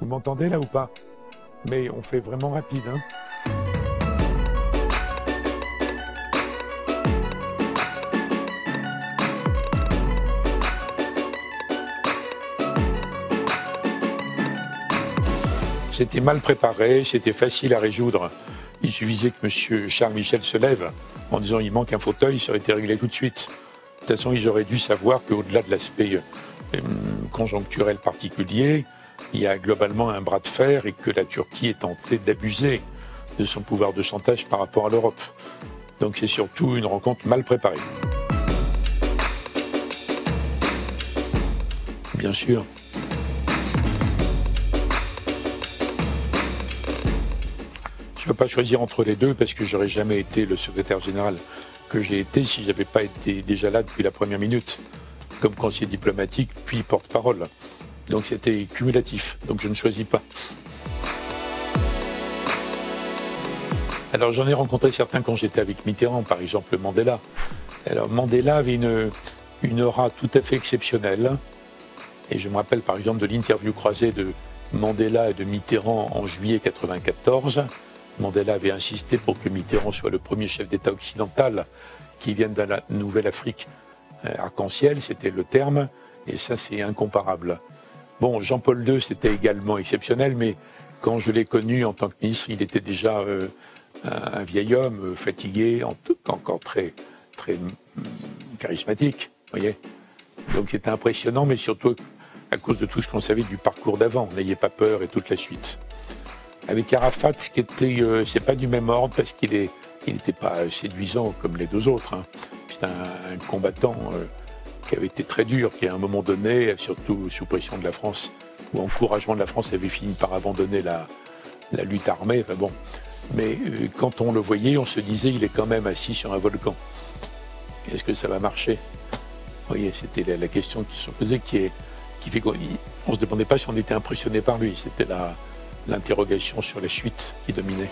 Vous m'entendez là ou pas? Mais on fait vraiment rapide. Hein C'était mal préparé, c'était facile à résoudre. Il suffisait que M. Charles Michel se lève en disant il manque un fauteuil, ça aurait été réglé tout de suite. De toute façon, ils auraient dû savoir qu'au-delà de l'aspect euh, conjoncturel particulier, il y a globalement un bras de fer et que la Turquie est tentée d'abuser de son pouvoir de chantage par rapport à l'Europe. Donc c'est surtout une rencontre mal préparée. Bien sûr. Je ne peux pas choisir entre les deux parce que j'aurais jamais été le secrétaire général que j'ai été si je n'avais pas été déjà là depuis la première minute, comme conseiller diplomatique, puis porte-parole. Donc c'était cumulatif, donc je ne choisis pas. Alors j'en ai rencontré certains quand j'étais avec Mitterrand, par exemple Mandela. Alors Mandela avait une, une aura tout à fait exceptionnelle. Et je me rappelle par exemple de l'interview croisée de Mandela et de Mitterrand en juillet 1994. Mandela avait insisté pour que Mitterrand soit le premier chef d'État occidental qui vienne de la Nouvelle-Afrique euh, arc-en-ciel, c'était le terme, et ça c'est incomparable. Bon, Jean-Paul II, c'était également exceptionnel, mais quand je l'ai connu en tant que ministre, il était déjà euh, un vieil homme, euh, fatigué, en tout, encore très, très mm, charismatique, voyez. Donc c'était impressionnant, mais surtout à cause de tout ce qu'on savait du parcours d'avant. N'ayez pas peur et toute la suite. Avec Arafat, ce qui était, euh, c'est pas du même ordre parce qu'il est, il n'était pas séduisant comme les deux autres. Hein. C'est un, combattant qui avait été très dur, qui à un moment donné, surtout sous pression de la France, ou encouragement de la France, avait fini par abandonner la, lutte armée. Enfin bon. Mais euh, quand on le voyait, on se disait, il est quand même assis sur un volcan. Est-ce que ça va marcher? Vous voyez, c'était la, question qui se posait, qui, fait qu'on ne se demandait pas si on était impressionné par lui. C'était l'interrogation sur la suite qui dominait.